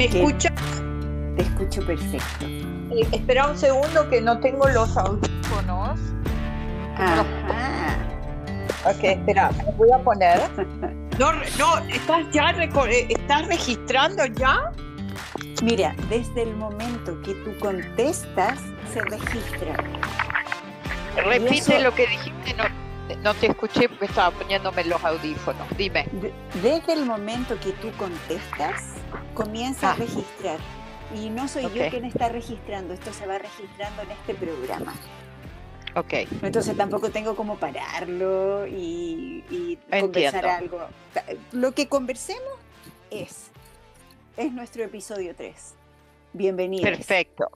¿Me escuchas? Te escucho perfecto. Eh, espera un segundo que no tengo los audífonos. Ajá. Ok, espera, me voy a poner. No, no, ¿estás ya eh, estás registrando ya? Mira, desde el momento que tú contestas, se registra. Repite lo que dijiste, no, no te escuché porque estaba poniéndome los audífonos. Dime. desde el momento que tú contestas, comienza a ah. registrar. Y no soy yo quien está registrando, esto se va registrando en este programa. Ok. Entonces tampoco tengo como pararlo y, conversar algo. Lo que conversemos es, es nuestro episodio 3. Bienvenidos. Perfecto.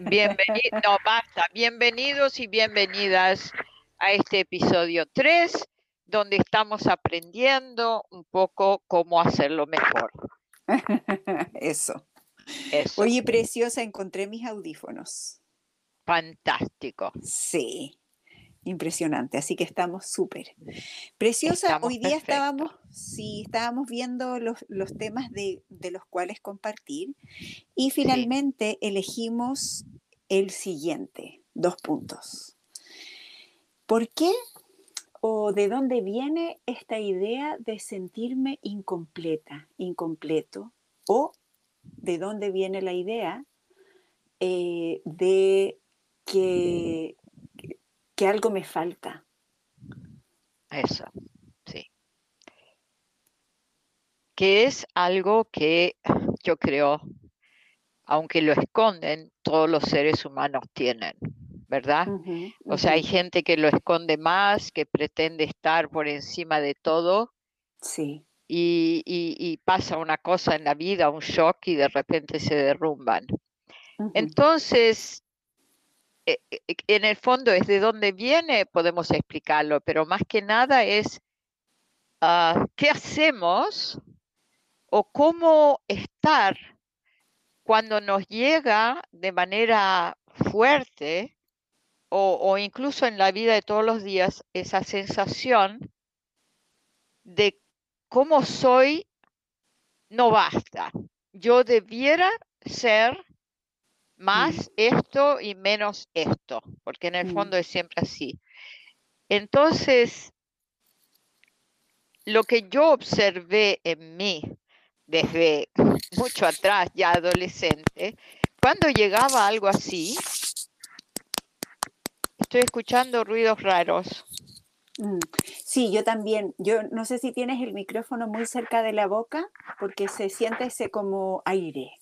Bienvenidos, no basta, bienvenidos y bienvenidas a este episodio 3, donde estamos aprendiendo un poco cómo hacerlo mejor. Eso. Eso. Oye, preciosa, encontré mis audífonos. Fantástico. Sí, impresionante. Así que estamos súper. Preciosa, hoy día estábamos, sí, estábamos viendo los, temas de, los cuales compartir y finalmente elegimos el siguiente, dos puntos. ¿Por qué o de dónde viene esta idea de sentirme incompleta, incompleto? ¿O de dónde viene la idea eh, de que, que algo me falta? Eso, sí. Que es algo que yo creo, aunque lo esconden, todos los seres humanos tienen. ¿Verdad? O sea, hay gente que lo esconde más, que pretende estar por encima de todo. Sí. Y, pasa una cosa en la vida, un shock y de repente se derrumban. Entonces, e, e, en el fondo es de dónde viene, podemos explicarlo, pero más que nada es ah, qué hacemos o cómo estar cuando nos llega de manera fuerte o, incluso en la vida de todos los días esa sensación de cómo soy no basta. Yo debiera ser más esto y menos esto, porque en el fondo es siempre así. Entonces, lo que yo observé en mí desde mucho atrás, ya adolescente, cuando llegaba algo así, Estoy escuchando ruidos raros. Mm, sí, yo también. Yo no sé si tienes el micrófono muy cerca de la boca porque se siente ese como aire.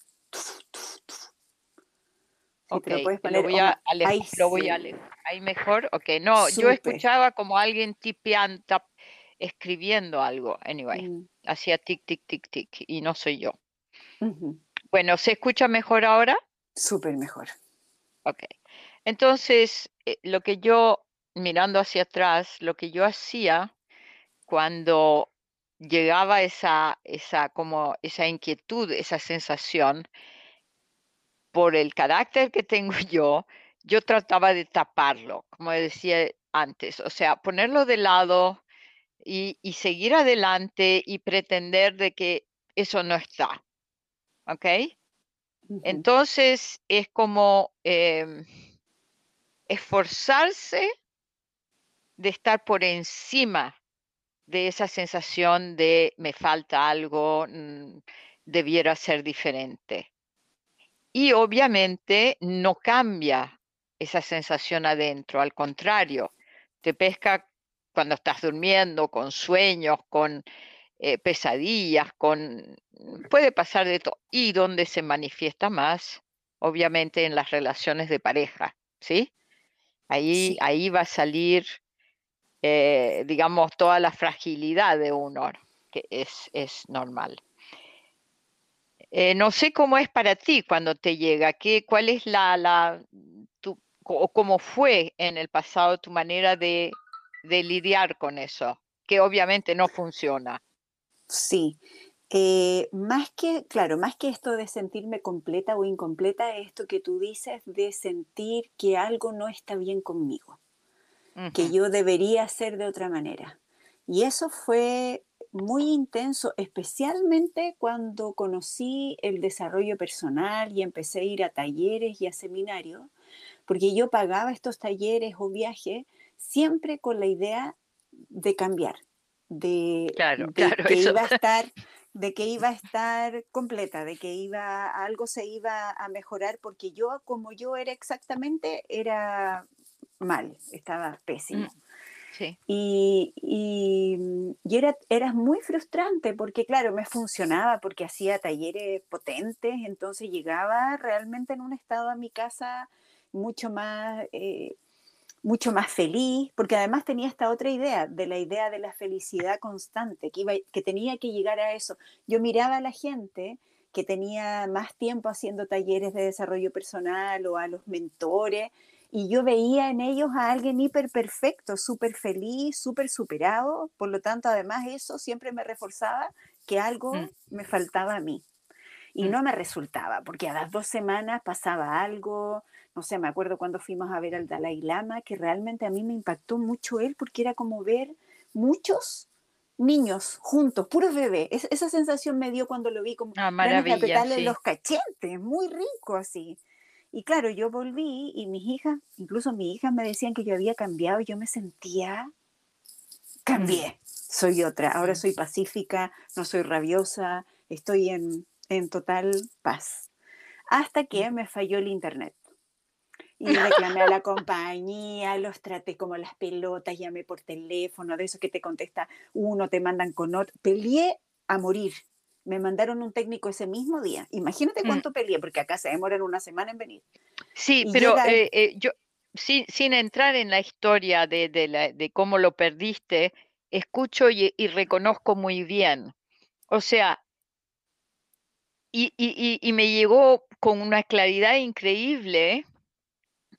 lo, voy a ahí, lo voy a Ahí mejor. Ok, no, yo escuchaba como alguien tipeando, escribiendo algo. Anyway, mm. hacía tic, tic, tic, tic y no soy yo. Bueno, ¿se escucha mejor ahora? Súper mejor. Ok. Entonces, lo que yo, mirando hacia atrás, lo que yo hacía cuando llegaba esa, esa, como esa inquietud, esa sensación, por el carácter que tengo yo, yo trataba de taparlo, como decía antes, o sea, ponerlo de lado y, seguir adelante y pretender de que eso no está. ¿Ok? Entonces es como... Em, esforzarse de estar por encima de esa sensación de me falta algo, mm, debiera ser diferente. Y obviamente no cambia esa sensación adentro, al contrario, te pesca cuando estás durmiendo, con sueños, con eh, pesadillas, con... puede pasar de todo. Y donde se manifiesta más, obviamente en las relaciones de pareja, ¿sí? Ahí, ahí va a salir, eh, digamos, toda la fragilidad de uno, que es, es normal. Eh, no sé cómo es para ti cuando te llega, ¿qué, cuál es la, la tu, o cómo fue en el pasado tu manera de, de lidiar con eso, que obviamente no funciona. Sí, eh, más que, claro, más que esto de sentirme completa o incompleta, es esto que tú dices de sentir que algo no está bien conmigo, que yo debería ser de otra manera. Y eso fue muy intenso, especialmente cuando conocí el desarrollo personal y empecé a ir a talleres y a seminarios, porque yo pagaba estos talleres o viajes siempre con la idea de cambiar, de, que iba a estar de que iba a estar completa, de que iba algo se iba a mejorar porque yo como yo era exactamente era mal, estaba pésimo. Mm. Y, y, era, era, muy frustrante porque, claro, me funcionaba porque hacía talleres potentes, entonces llegaba realmente en un estado a mi casa mucho más, eh, mucho más feliz, porque además tenía esta otra idea, de la idea de la felicidad constante, que, iba, que tenía que llegar a eso. Yo miraba a la gente que tenía más tiempo haciendo talleres de desarrollo personal o a los mentores, y yo veía en ellos a alguien hiper perfecto, súper feliz, súper superado, por lo tanto, además eso siempre me reforzaba que algo mm. me faltaba a mí. Y no me resultaba, porque a las dos semanas pasaba algo, no sé, me acuerdo cuando fuimos a ver al Dalai Lama, que realmente a mí me impactó mucho él, porque era como ver muchos niños juntos, puros bebés. esa sensación me dio cuando lo vi como ah, maravilla, los cachetes, muy rico así. Y claro, yo volví y mis hijas, incluso mis hijas me decían que yo había cambiado, y yo me sentía, cambié, soy otra, ahora soy pacífica, no soy rabiosa, estoy en, en total paz. Hasta que me falló el internet. Y reclamé a la compañía, los traté como las pelotas, llamé por teléfono, de eso que te contesta uno, te mandan con otro. Peleé a morir me mandaron un técnico ese mismo día. Imagínate mm. cuánto peleé, porque acá se demoran una semana en venir. Sí, pero eh, eh, yo, sin, sin, entrar en la historia de, de, cómo lo perdiste, escucho y, reconozco muy bien. O sea, y, me llegó con una claridad increíble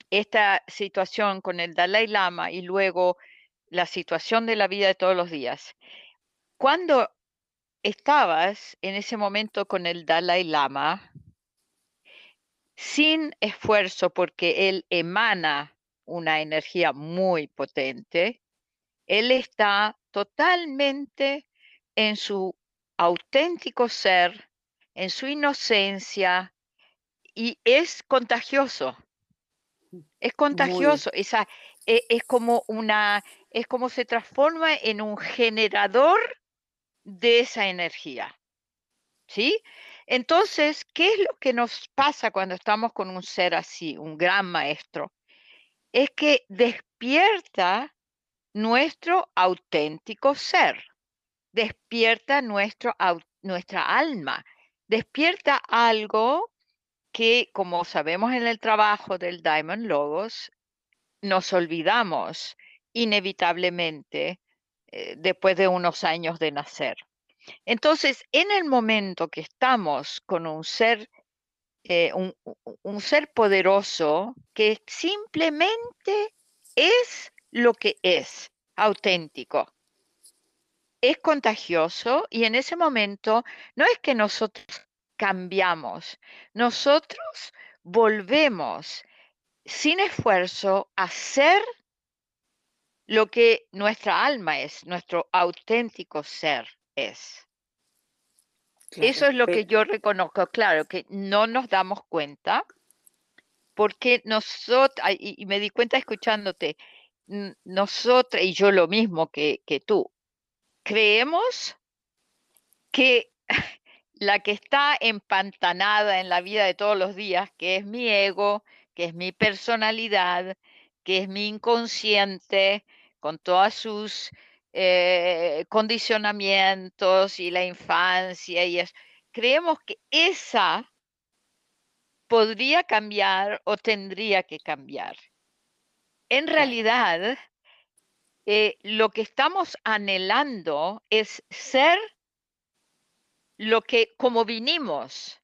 esta situación con el Dalai Lama y luego la situación de la vida de todos los días. Cuando estabas en ese momento con el Dalai Lama sin esfuerzo porque él emana una energía muy potente, él está totalmente en su auténtico ser, en su inocencia y es contagioso. Es contagioso, Esa, es, es como una, es como se transforma en un generador de esa energía. ¿Sí? Entonces, ¿qué es lo que nos pasa cuando estamos con un ser así, un gran maestro? Es que despierta nuestro auténtico ser, despierta nuestro, nuestra alma, despierta algo que, como sabemos en el trabajo del Diamond Logos, nos olvidamos inevitablemente eh, después de unos años de nacer. Entonces, en el momento que estamos con un ser, eh, un, ser poderoso que simplemente es lo que es, auténtico, es contagioso y en ese momento no es que nosotros cambiamos, nosotros volvemos sin esfuerzo a ser lo que nuestra alma es, nuestro auténtico ser es. Eso es lo que yo reconozco, claro, que no nos damos cuenta, porque nosotros, y, me di cuenta escuchándote, nosotros, y yo lo mismo que, que tú, creemos que la que está empantanada en la vida de todos los días, que es mi ego, que es mi personalidad, que es mi inconsciente, con todos sus eh, condicionamientos y la infancia y eso. Creemos que esa podría cambiar o tendría que cambiar. En realidad, eh, lo que estamos anhelando es ser lo que, como vinimos,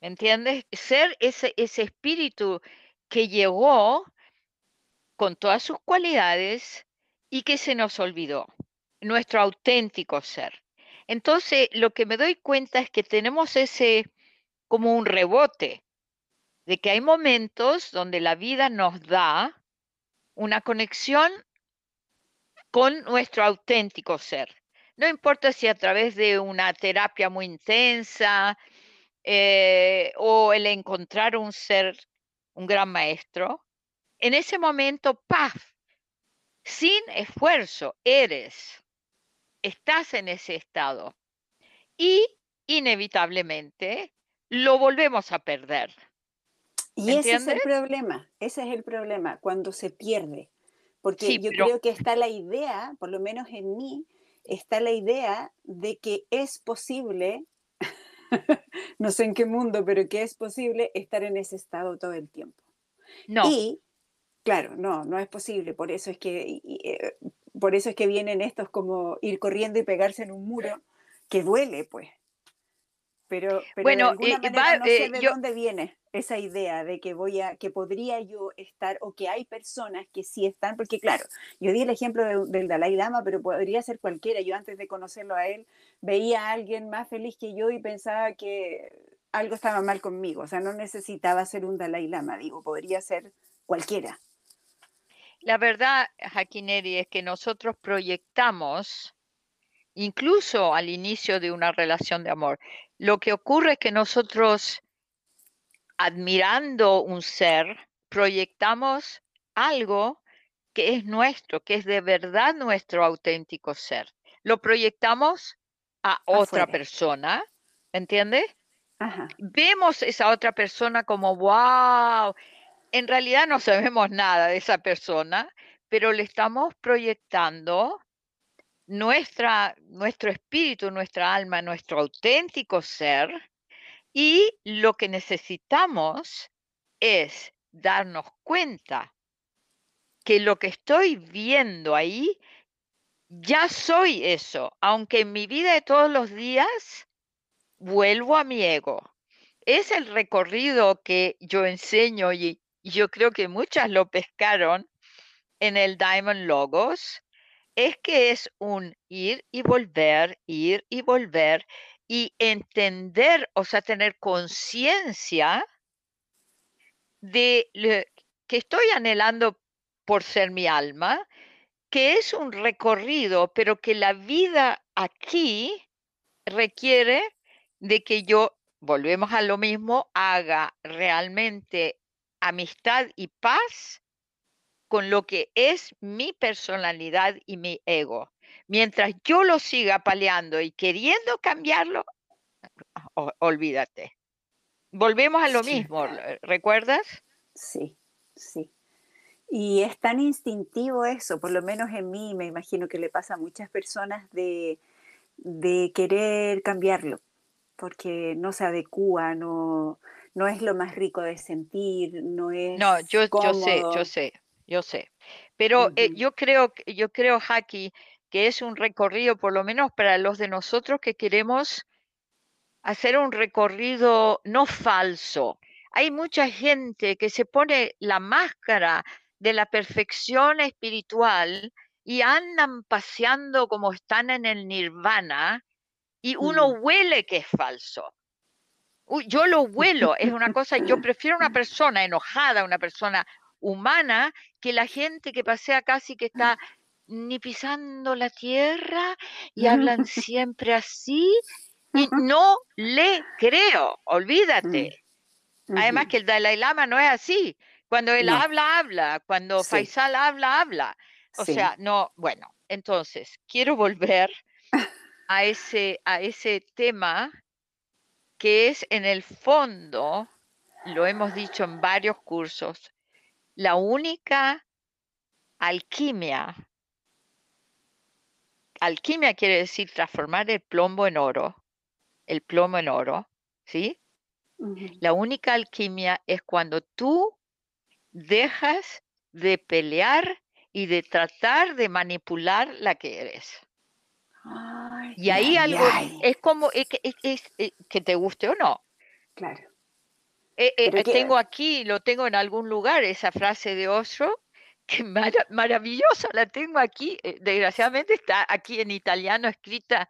¿entiendes? Ser ese, ese espíritu que llegó con todas sus cualidades y que se nos olvidó, nuestro auténtico ser. Entonces, lo que me doy cuenta es que tenemos ese como un rebote, de que hay momentos donde la vida nos da una conexión con nuestro auténtico ser, no importa si a través de una terapia muy intensa eh, o el encontrar un ser, un gran maestro, en ese momento, paz, sin esfuerzo, eres, estás en ese estado y inevitablemente lo volvemos a perder. Y ese es el problema, ese es el problema, cuando se pierde. Porque yo creo que está la idea, por lo menos en mí, está la idea de que es posible, no sé en qué mundo, pero que es posible estar en ese estado todo el tiempo. No. Y, claro, no, no es posible. Por eso es que, eh, por eso es que vienen estos como ir corriendo y pegarse en un muro, que duele, pues. Pero, bueno, de alguna manera no sé eh, de dónde viene esa idea de que voy a, que podría yo estar o que hay personas que sí están, porque claro, yo di el ejemplo del Dalai Lama, pero podría ser cualquiera. Yo antes de conocerlo a él veía a alguien más feliz que yo y pensaba que algo estaba mal conmigo. O sea, no necesitaba ser un Dalai Lama, digo, podría ser cualquiera. La verdad, Jaquineri, es que nosotros proyectamos, incluso al inicio de una relación de amor, lo que ocurre es que nosotros admirando un ser, proyectamos algo que es nuestro, que es de verdad nuestro auténtico ser. Lo proyectamos a otra persona, ¿entiendes? Vemos esa otra persona como, wow, en realidad no sabemos nada de esa persona, pero le estamos proyectando nuestra, nuestro espíritu, nuestra alma, nuestro auténtico ser, y lo que necesitamos es darnos cuenta que lo que estoy viendo ahí, ya soy eso, aunque en mi vida de todos los días vuelvo a mi ego. Es el recorrido que yo enseño y, yo creo que muchas lo pescaron en el Diamond Logos, es que es un ir y volver, ir y volver, y entender, o sea, tener conciencia de lo que estoy anhelando por ser mi alma, que es un recorrido, pero que la vida aquí requiere de que yo, volvemos a lo mismo, haga realmente amistad y paz con lo que es mi personalidad y mi ego mientras yo lo siga paleando y queriendo cambiarlo, olvídate. Volvemos a lo mismo, ¿recuerdas? Sí, sí. Y es tan instintivo eso, por lo menos en mí, me imagino que le pasa a muchas personas de, querer cambiarlo, porque no se adecua, no, no es lo más rico de sentir, no es. No, yo, yo sé, yo sé, yo sé. Pero eh, yo creo, yo creo, Jackie, que es un recorrido, por lo menos para los de nosotros que queremos hacer un recorrido no falso. Hay mucha gente que se pone la máscara de la perfección espiritual y andan paseando como están en el nirvana y uno huele que es falso. yo lo huelo, es una cosa, yo prefiero una persona enojada, una persona humana, que la gente que pasea casi que está ni pisando la tierra y hablan siempre así y no le creo, olvídate. Además que el Dalai Lama no es así. Cuando él habla, habla. Cuando Faisal habla, habla. O sea, no, bueno, entonces quiero volver a ese, a ese tema que es en el fondo, lo hemos dicho en varios cursos, la única alquimia alquimia quiere decir transformar el plomo en oro, el plomo en oro, ¿sí? La única alquimia es cuando tú dejas de pelear y de tratar de manipular la que eres. y ahí algo es como es, que te guste o no. Claro. Eh, eh, tengo aquí, lo tengo en algún lugar, esa frase de Osho, que maravillosa, la tengo aquí, eh, desgraciadamente está aquí en italiano escrita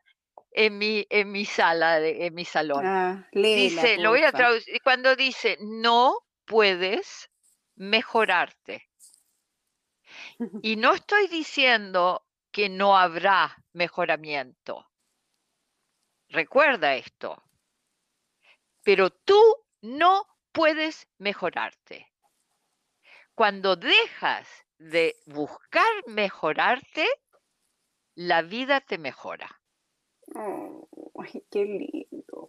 en mi, en mi sala, en mi salón. Ah, dice, lo voy a traducir, cuando dice, no puedes mejorarte. Y no estoy diciendo que no habrá mejoramiento. Recuerda esto. Pero tú no puedes mejorarte. Cuando dejas de buscar mejorarte, la vida te mejora. ay, qué lindo.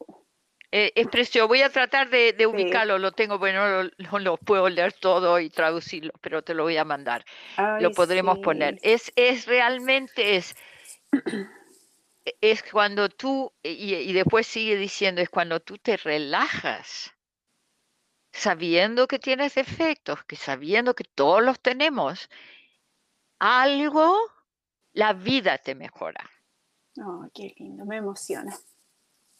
Eh, es precioso. Voy a tratar de, ubicarlo, lo tengo, bueno, no, lo puedo leer todo y traducirlo, pero te lo voy a mandar. lo podremos poner. Es, es realmente, es, es cuando tú, y, y después sigue diciendo, es cuando tú te relajas sabiendo que tienes defectos, que sabiendo que todos los tenemos, algo, la vida te mejora. Oh, qué lindo, me emociona.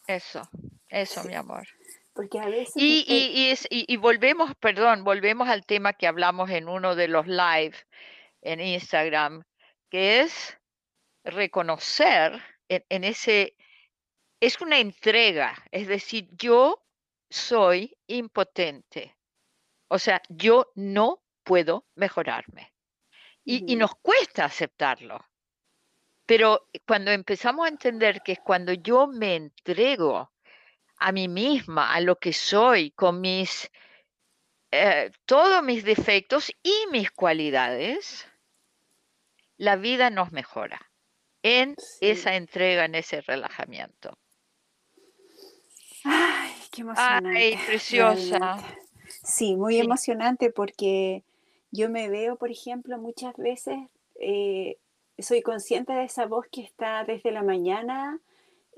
Eso, eso, mi amor. Porque a veces... Y, y, y, volvemos, perdón, volvemos al tema que hablamos en uno de los live en Instagram, que es reconocer en ese, es una entrega, es decir, yo soy impotente. O sea, yo no puedo mejorarme. Y, nos cuesta aceptarlo. Pero cuando empezamos a entender que es cuando yo me entrego a mí misma, a lo que soy, con mis, eh, todos mis defectos y mis cualidades, la vida nos mejora en esa entrega, en ese relajamiento. Qué emocionante. Ay, preciosa. Sí, muy emocionante porque yo me veo, por ejemplo, muchas veces eh, soy consciente de esa voz que está desde la mañana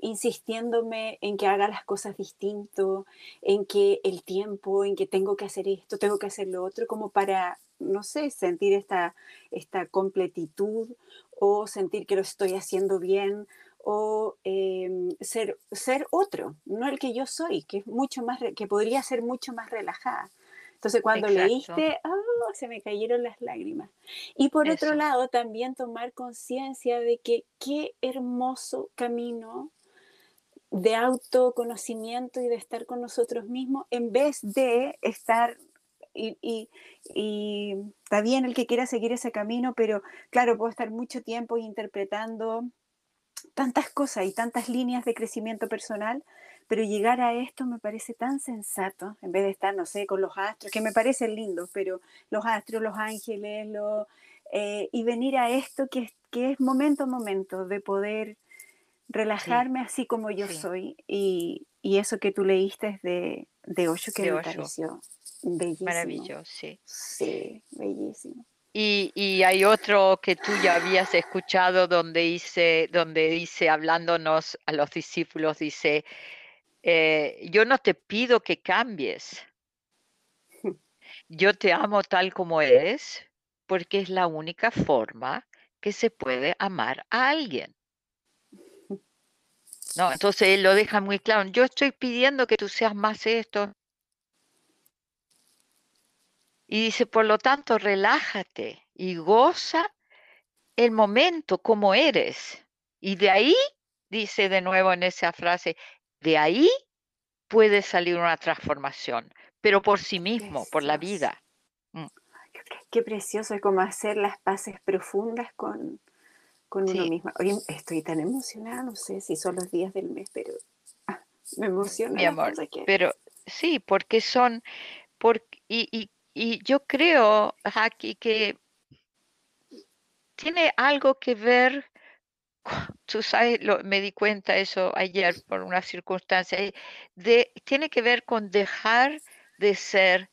insistiéndome en que haga las cosas distinto, en que el tiempo, en que tengo que hacer esto, tengo que hacer lo otro, como para, no sé, sentir esta, esta completitud o sentir que lo estoy haciendo bien o em, ser, ser otro, no el que yo soy, que es mucho más, que podría ser mucho más relajada. Entonces cuando leíste, oh, se me cayeron las lágrimas. Y por otro lado, también tomar conciencia de que qué hermoso camino de autoconocimiento y de estar con nosotros mismos en vez de estar y, y, y, está bien el que quiera seguir ese camino, pero claro, puedo estar mucho tiempo interpretando tantas cosas y tantas líneas de crecimiento personal, pero llegar a esto me parece tan sensato, en vez de estar, no sé, con los astros, que me parecen lindos, pero los astros, los ángeles, lo, eh, y venir a esto que, que, es momento a momento de poder relajarme así como yo soy. Y, y, eso que tú leíste de, de Osho, que me pareció bellísimo. Maravilloso, sí. Sí, bellísimo. Y, hay otro que tú ya habías escuchado donde dice, donde dice, hablándonos a los discípulos, dice, eh, yo no te pido que cambies, yo te amo tal como eres, porque es la única forma que se puede amar a alguien. No, entonces él lo deja muy claro. Yo estoy pidiendo que tú seas más esto, y dice, por lo tanto, relájate y goza el momento como eres. Y de ahí, dice de nuevo en esa frase, de ahí puede salir una transformación, pero por sí mismo, por la vida. Mm. Qué precioso es como hacer las paces profundas con, con uno mismo. Oye, estoy tan emocionada, no sé si son los días del mes, pero ah, me emociona. Mi amor, pero sí, porque son, porque, y y yo creo, Jackie, que tiene algo que ver, tú sabes, me di cuenta eso ayer por una circunstancia, eh, de, tiene que ver con dejar de ser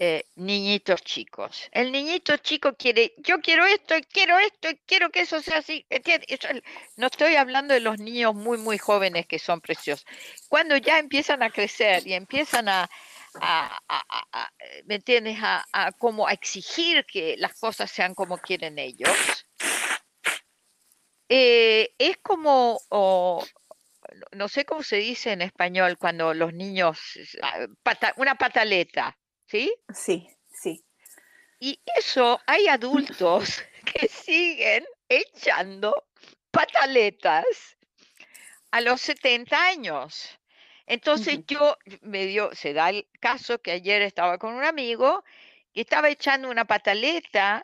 eh, niñitos chicos. El niñito chico quiere, yo quiero esto, y quiero esto, y quiero que eso sea así. no estoy hablando de los niños muy, muy jóvenes que son preciosos. Cuando ya empiezan a crecer y empiezan a, a, ¿me entiendes? A, como a exigir que las cosas sean como quieren ellos. Eh, es como, no sé cómo se dice en español cuando los niños, ah, una pataleta, ¿sí? Sí, sí. Y eso hay adultos que siguen echando pataletas a los 70 años. Entonces yo me dio, se da el caso que ayer estaba con un amigo que estaba echando una pataleta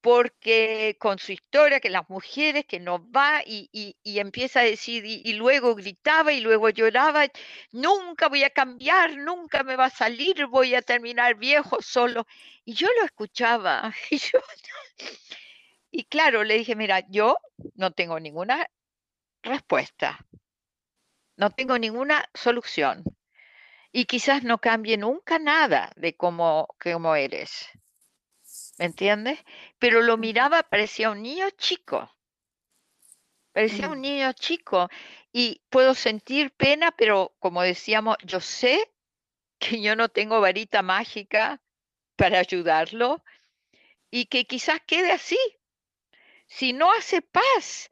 porque con su historia, que las mujeres, que no va y, empieza a decir, y, luego gritaba y luego lloraba, nunca voy a cambiar, nunca me va a salir, voy a terminar viejo solo. Y yo lo escuchaba. Y, y claro, le dije, mira, yo no tengo ninguna respuesta, no tengo ninguna solución. Y quizás no cambie nunca nada de cómo, cómo eres ¿me entiendes? Pero lo miraba, parecía un niño chico, parecía un niño chico y puedo sentir pena, pero como decíamos, yo sé que yo no tengo varita mágica para ayudarlo y que quizás quede así. Si no hace paz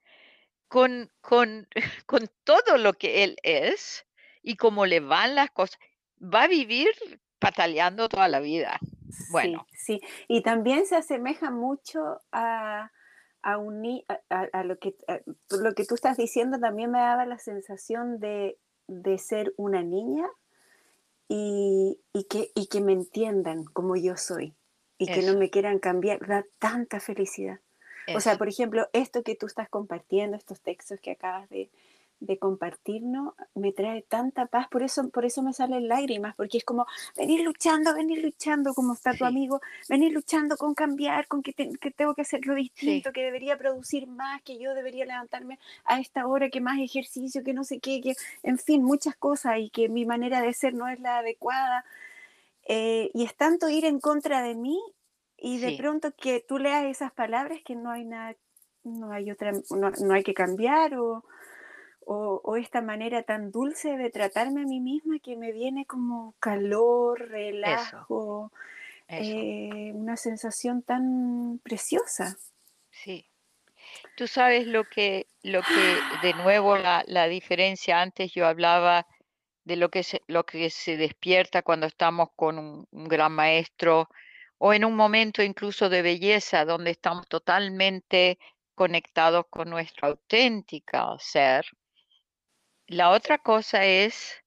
con, con, con todo lo que él es y cómo le van las cosas, va a vivir pataleando toda la vida. Bueno. Sí, y también se asemeja mucho a, a, a, lo, que, lo que tú estás diciendo, también me daba la sensación de, ser una niña y, que, y que me entiendan como yo soy y que no me quieran cambiar, da tanta felicidad. O sea, por ejemplo, esto que tú estás compartiendo, estos textos que acabas de, de compartirnos me trae tanta paz, por eso, por eso me salen lágrimas, porque es como venir luchando, venir luchando, como está tu amigo, venir luchando con cambiar, con que, tengo que hacerlo distinto, que debería producir más, que yo debería levantarme a esta hora, que más ejercicio, que no sé qué, que en fin, muchas cosas y que mi manera de ser no es la adecuada. Eh, y es tanto ir en contra de mí y de pronto que tú leas esas palabras que no hay nada, no hay otra, no, no hay que cambiar o o, esta manera tan dulce de tratarme a mí misma que me viene como calor, relajo, eh, una sensación tan preciosa. Sí. Tú sabes lo que, lo que de nuevo la, diferencia, antes yo hablaba de lo que, se, lo que se despierta cuando estamos con un, un gran maestro o en un momento incluso de belleza donde estamos totalmente conectados con nuestro auténtico ser. La otra cosa es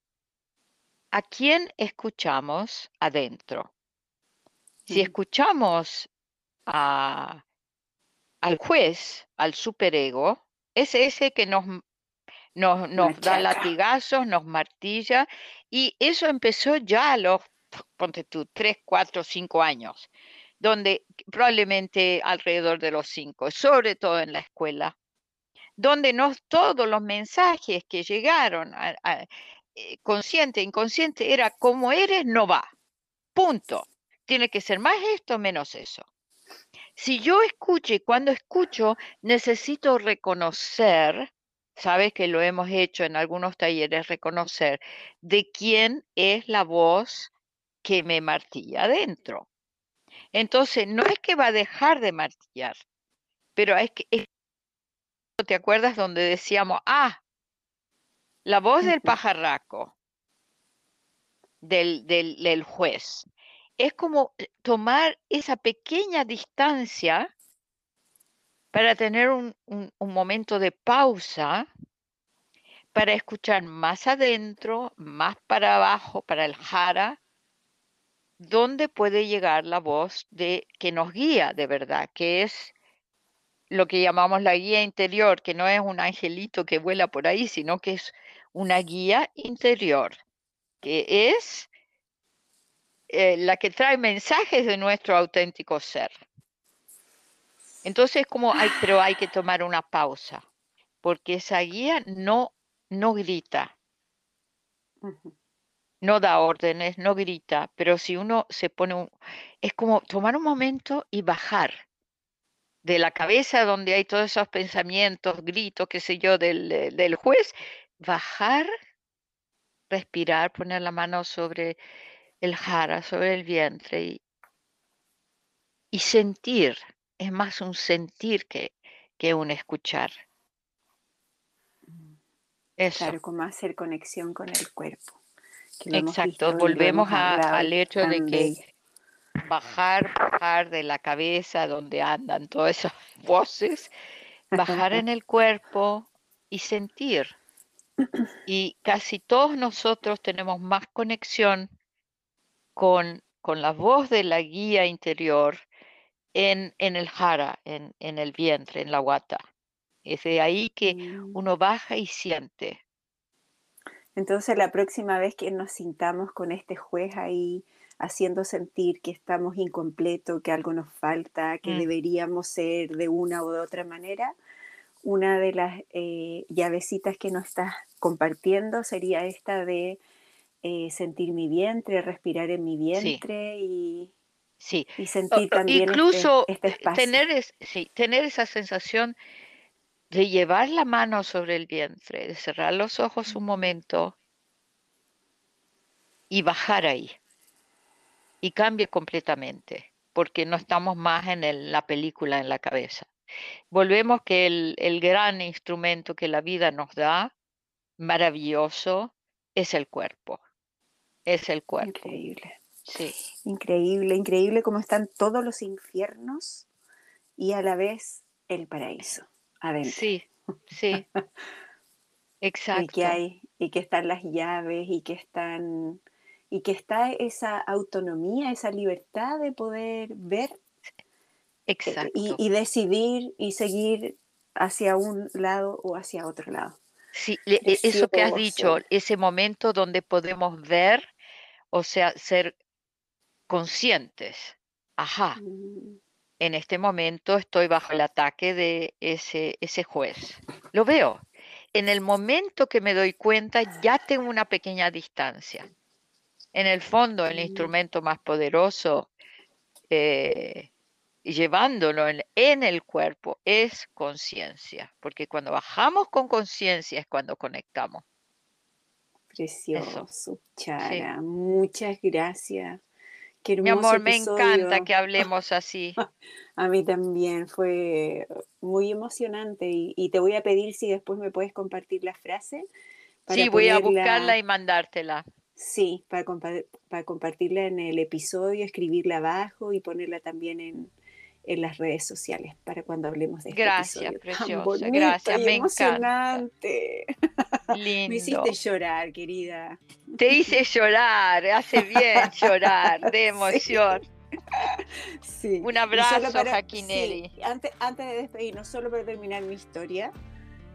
a quién escuchamos adentro. Si escuchamos a, al juez, al superego, es ese que nos, nos, nos da latigazos, nos martilla, y eso empezó ya a los, ponte tú, tres, cuatro, cinco años, donde probablemente alrededor de los cinco, sobre todo en la escuela, donde no todos los mensajes que llegaron, a, eh, consciente, inconsciente, era como eres, no va. Punto. Tiene que ser más esto, menos eso. Si yo escucho y cuando escucho necesito reconocer, sabes que lo hemos hecho en algunos talleres, reconocer de quién es la voz que me martilla adentro. Entonces, no es que va a dejar de martillar, pero es que ¿te acuerdas donde decíamos, ah, la voz del pajarraco, del, del, juez? Es como eh, tomar esa pequeña distancia para tener un, un, momento de pausa, para escuchar más adentro, más para abajo, para el jara, donde puede llegar la voz de que nos guía de verdad, que es lo que llamamos la guía interior, que no es un angelito que vuela por ahí, sino que es una guía interior, que es eh, la que trae mensajes de nuestro auténtico ser. Entonces, como hay, pero hay que tomar una pausa, porque esa guía no, no grita, no da órdenes, no grita, pero si uno se pone un, es como tomar un momento y bajar de la cabeza donde hay todos esos pensamientos, gritos, qué sé yo, del, eh, del juez, bajar, respirar, poner la mano sobre el jara, sobre el vientre y, y sentir. Es más un sentir que, que un escuchar. Mm. Eso. Claro, como hacer conexión con el cuerpo. Exacto, volvemos al hecho de que bajar, bajar de la cabeza donde andan todas esas voces, bajar en el cuerpo y sentir. Y casi todos nosotros tenemos más conexión con, con la voz de la guía interior en, en el jara, en, en, el vientre, en la guata. Es de ahí que uno baja y siente. Entonces la próxima vez que nos sintamos con este juez ahí haciendo sentir que estamos incompletos, que algo nos falta, que mm. deberíamos ser de una o de otra manera, una de las eh, llavecitas que nos estás compartiendo sería esta de eh, sentir mi vientre, respirar en mi vientre y, sí. y sentir también este, incluso este, espacio. Tener, sí, tener esa sensación de llevar la mano sobre el vientre, de cerrar los ojos un momento y bajar ahí. Y cambie completamente, porque no estamos más en la película en la cabeza. Volvemos que el, el gran instrumento que la vida nos da, maravilloso, es el cuerpo. Es el cuerpo. Increíble. Sí. Increíble, increíble cómo están todos los infiernos y a la vez el paraíso. Sí, sí. Exacto. Y que hay, y que están las llaves, y que están, y que está esa autonomía, esa libertad de poder ver eh, Exacto. Y, decidir y seguir hacia un lado o hacia otro lado. Sí, e, eso que has dicho, ese momento donde podemos ver, o sea, ser conscientes. Ajá, mm en este momento estoy bajo el ataque de ese, ese juez. Lo veo. En el momento que me doy cuenta, ya tengo una pequeña distancia. En el fondo, el mm. instrumento más poderoso, eh, llevándolo en, el cuerpo, es conciencia. Porque cuando bajamos con conciencia es cuando conectamos. Precioso, Chara. Muchas gracias. Mi amor, me encanta que hablemos así. A mí también fue muy emocionante y, te voy a pedir si después me puedes compartir la frase. sí, voy a buscarla y mandártela. Sí, para, para compartirla en el episodio, escribirla abajo y ponerla también en, en las redes sociales para cuando hablemos de este Gracias, preciosa. Gracias, me emocionante. Lindo. Me hiciste llorar, querida. Te hice llorar, hace bien llorar de emoción. Sí. Un abrazo, Jaquinelli. antes, antes de despedirnos, solo para terminar mi historia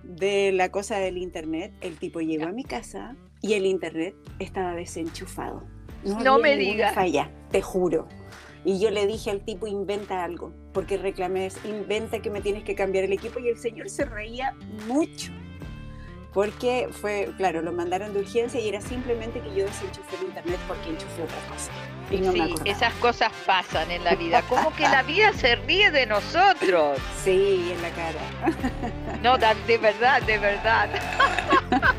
de la cosa del internet, el tipo llegó a mi casa y el internet estaba desenchufado. No, no me digas. Falla, te juro. Y yo le dije al tipo, inventa algo, porque reclamé, inventa que me tienes que cambiar el equipo. Y el señor se reía mucho, porque fue, claro, lo mandaron de urgencia y era simplemente que yo desenchufé el internet porque enchufé otra cosa. Y no sí, esas cosas pasan en la vida. Como que la vida se ríe de nosotros. Sí, en la cara. No, de verdad, de verdad.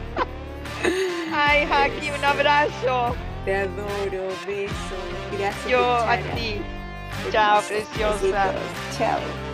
Ay, Jackie, un abrazo. Te adoro, beso. Gracias. Yo a ti. Chao, preciosa. Chao.